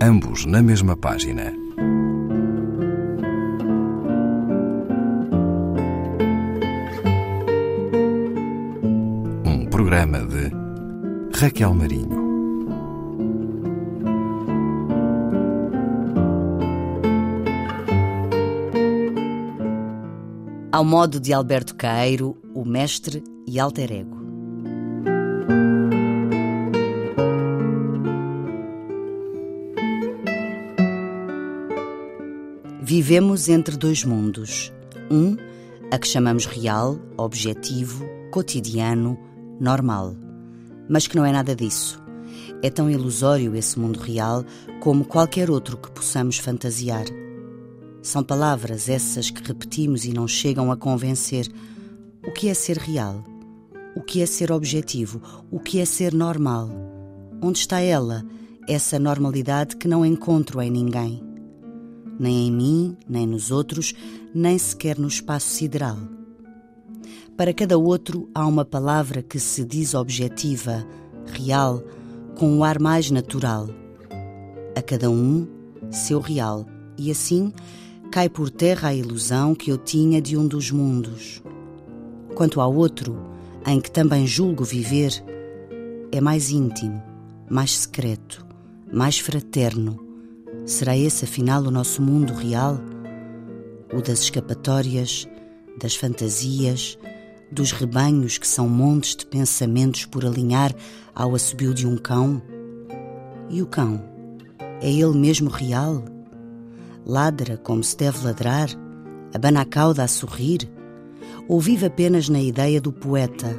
ambos na mesma página. Um programa de Raquel Marinho. Ao modo de Alberto Caeiro, o mestre e alter ego. Vivemos entre dois mundos. Um, a que chamamos real, objetivo, cotidiano, normal. Mas que não é nada disso. É tão ilusório esse mundo real como qualquer outro que possamos fantasiar. São palavras essas que repetimos e não chegam a convencer. O que é ser real? O que é ser objetivo? O que é ser normal? Onde está ela, essa normalidade que não encontro em ninguém? Nem em mim, nem nos outros, nem sequer no espaço sideral. Para cada outro há uma palavra que se diz objetiva, real, com um ar mais natural. A cada um, seu real, e assim cai por terra a ilusão que eu tinha de um dos mundos. Quanto ao outro, em que também julgo viver, é mais íntimo, mais secreto, mais fraterno. Será esse afinal o nosso mundo real? O das escapatórias, das fantasias, dos rebanhos que são montes de pensamentos por alinhar ao assobio de um cão? E o cão? É ele mesmo real? Ladra como se deve ladrar? Abana a cauda a sorrir? Ou vive apenas na ideia do poeta,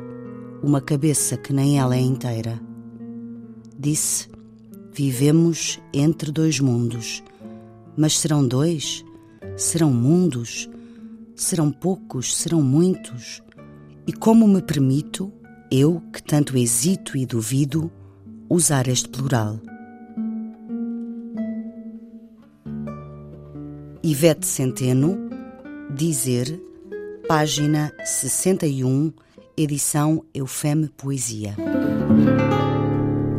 uma cabeça que nem ela é inteira? Disse: Vivemos entre dois mundos. Mas serão dois? Serão mundos? Serão poucos? Serão muitos? E como me permito, eu que tanto hesito e duvido, usar este plural? Ivete Centeno, Dizer, página 61, edição Eufeme Poesia.